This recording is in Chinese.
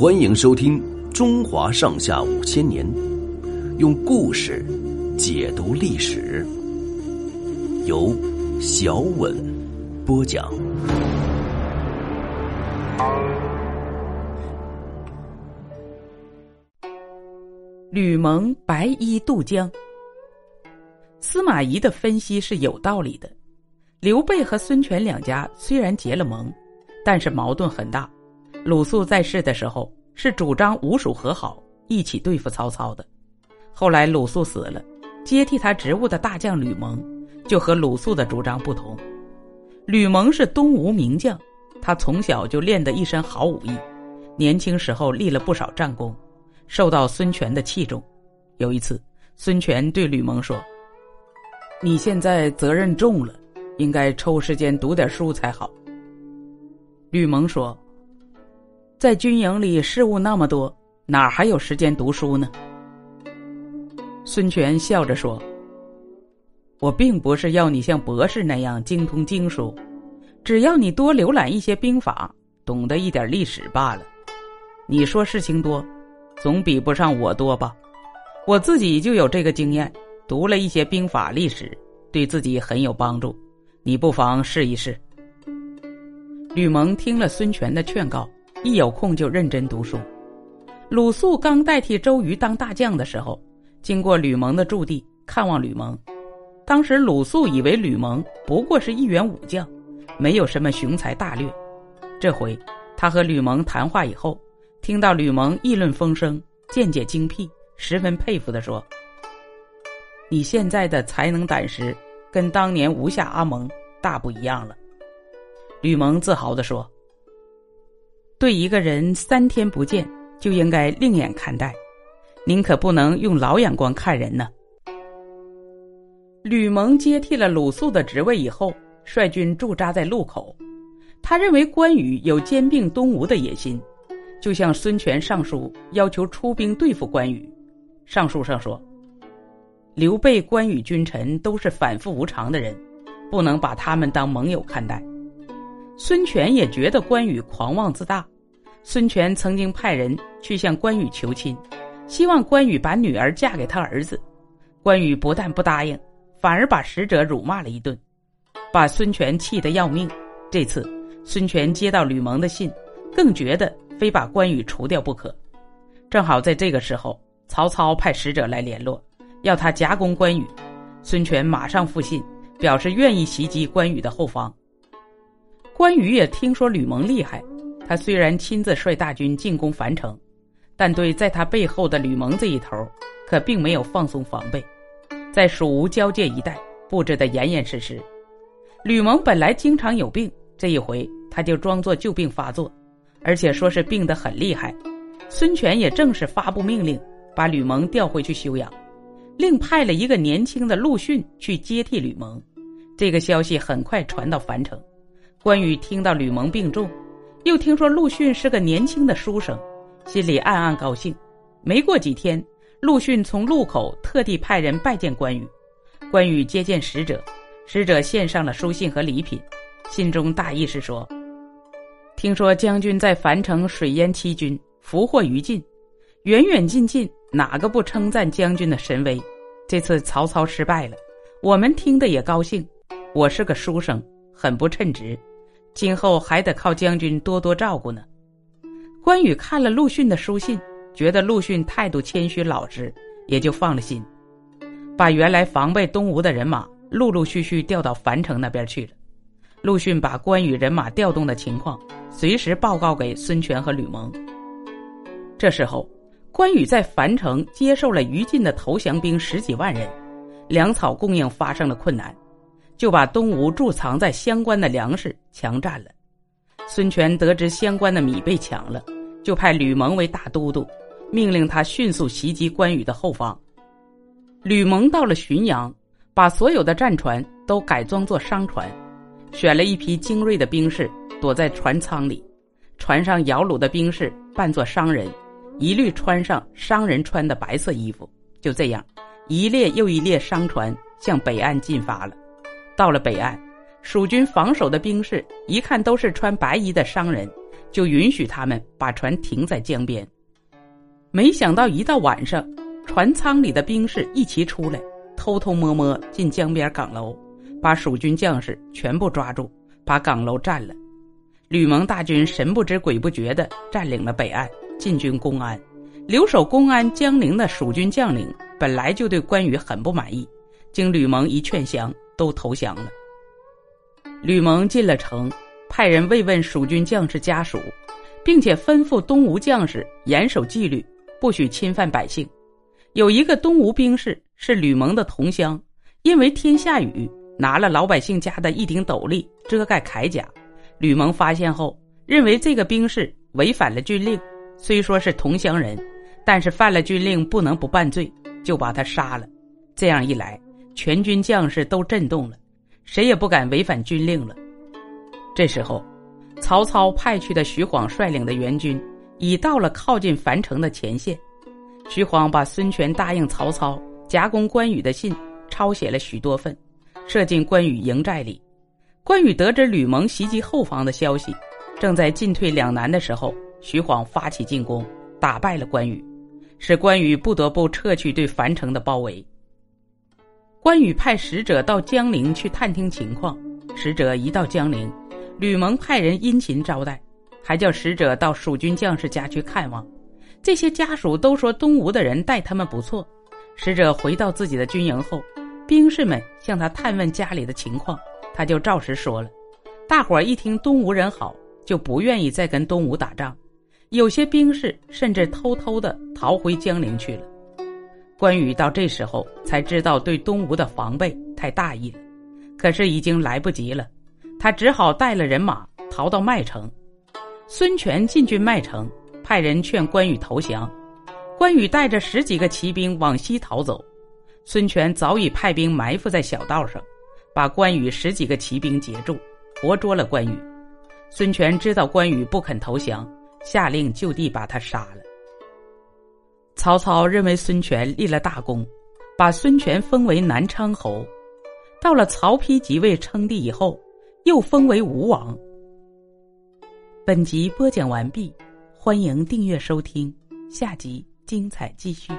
欢迎收听《中华上下五千年》，用故事解读历史，由小稳播讲。吕蒙白衣渡江，司马懿的分析是有道理的。刘备和孙权两家虽然结了盟，但是矛盾很大。鲁肃在世的时候是主张吴蜀和好，一起对付曹操的。后来鲁肃死了，接替他职务的大将吕蒙就和鲁肃的主张不同。吕蒙是东吴名将，他从小就练得一身好武艺，年轻时候立了不少战功。受到孙权的器重，有一次，孙权对吕蒙说：“你现在责任重了，应该抽时间读点书才好。”吕蒙说：“在军营里事务那么多，哪还有时间读书呢？”孙权笑着说：“我并不是要你像博士那样精通经书，只要你多浏览一些兵法，懂得一点历史罢了。你说事情多。”总比不上我多吧？我自己就有这个经验，读了一些兵法历史，对自己很有帮助。你不妨试一试。吕蒙听了孙权的劝告，一有空就认真读书。鲁肃刚代替周瑜当大将的时候，经过吕蒙的驻地看望吕蒙。当时鲁肃以为吕蒙不过是一员武将，没有什么雄才大略。这回他和吕蒙谈话以后。听到吕蒙议论风声，见解精辟，十分佩服的说：“你现在的才能胆识，跟当年吴下阿蒙大不一样了。”吕蒙自豪的说：“对一个人三天不见，就应该另眼看待，您可不能用老眼光看人呢。”吕蒙接替了鲁肃的职位以后，率军驻扎在路口，他认为关羽有兼并东吴的野心。就向孙权上书，要求出兵对付关羽。上书上说：“刘备、关羽君臣都是反复无常的人，不能把他们当盟友看待。”孙权也觉得关羽狂妄自大。孙权曾经派人去向关羽求亲，希望关羽把女儿嫁给他儿子。关羽不但不答应，反而把使者辱骂了一顿，把孙权气得要命。这次孙权接到吕蒙的信，更觉得。非把关羽除掉不可。正好在这个时候，曹操派使者来联络，要他夹攻关羽。孙权马上复信，表示愿意袭击关羽的后方。关羽也听说吕蒙厉害，他虽然亲自率大军进攻樊城，但对在他背后的吕蒙这一头，可并没有放松防备，在蜀吴交界一带布置得严严实实。吕蒙本来经常有病，这一回他就装作旧病发作。而且说是病得很厉害，孙权也正式发布命令，把吕蒙调回去休养，另派了一个年轻的陆逊去接替吕蒙。这个消息很快传到樊城，关羽听到吕蒙病重，又听说陆逊是个年轻的书生，心里暗暗高兴。没过几天，陆逊从路口特地派人拜见关羽，关羽接见使者，使者献上了书信和礼品，信中大意是说。听说将军在樊城水淹七军，俘获于禁，远远近近哪个不称赞将军的神威？这次曹操失败了，我们听得也高兴。我是个书生，很不称职，今后还得靠将军多多照顾呢。关羽看了陆逊的书信，觉得陆逊态度谦虚老实，也就放了心，把原来防备东吴的人马陆陆续续调到樊城那边去了。陆逊把关羽人马调动的情况。随时报告给孙权和吕蒙。这时候，关羽在樊城接受了于禁的投降兵十几万人，粮草供应发生了困难，就把东吴贮藏在相关的粮食强占了。孙权得知相关的米被抢了，就派吕蒙为大都督，命令他迅速袭击关羽的后方。吕蒙到了浔阳，把所有的战船都改装作商船，选了一批精锐的兵士。躲在船舱里，船上摇橹的兵士扮作商人，一律穿上商人穿的白色衣服。就这样，一列又一列商船向北岸进发了。到了北岸，蜀军防守的兵士一看都是穿白衣的商人，就允许他们把船停在江边。没想到一到晚上，船舱里的兵士一齐出来，偷偷摸摸进江边岗楼，把蜀军将士全部抓住，把岗楼占了。吕蒙大军神不知鬼不觉地占领了北岸，进军公安。留守公安江陵的蜀军将领本来就对关羽很不满意，经吕蒙一劝降，都投降了。吕蒙进了城，派人慰问蜀军将士家属，并且吩咐东吴将士严守纪律，不许侵犯百姓。有一个东吴兵士是吕蒙的同乡，因为天下雨，拿了老百姓家的一顶斗笠遮盖铠甲。吕蒙发现后，认为这个兵士违反了军令，虽说是同乡人。但是犯了军令，不能不办罪，就把他杀了。这样一来，全军将士都震动了，谁也不敢违反军令了。这时候，曹操派去的徐晃率领的援军已到了靠近樊城的前线。徐晃把孙权答应曹操夹攻关羽的信抄写了许多份，射进关羽营寨里。关羽得知吕蒙袭击后方的消息，正在进退两难的时候，徐晃发起进攻，打败了关羽。使关羽不得不撤去对樊城的包围。关羽派使者到江陵去探听情况。使者一到江陵，吕蒙派人殷勤招待，还叫使者到蜀军将士家去看望。这些家属都说东吴的人待他们不错。使者回到自己的军营后，兵士们向他探问家里的情况，他就照实说了。大伙儿一听东吴人好，就不愿意再跟东吴打仗。有些兵士甚至偷偷的逃回江陵去了。关羽到这时候才知道对东吴的防备太大意了，可是已经来不及了，他只好带了人马逃到麦城。孙权进军麦城，派人劝关羽投降。关羽带着十几个骑兵往西逃走，孙权早已派兵埋伏在小道上，把关羽十几个骑兵截住，活捉了关羽。孙权知道关羽不肯投降。下令就地把他杀了。曹操认为孙权立了大功，把孙权封为南昌侯。到了曹丕即位称帝以后，又封为吴王。本集播讲完毕，欢迎订阅收听，下集精彩继续。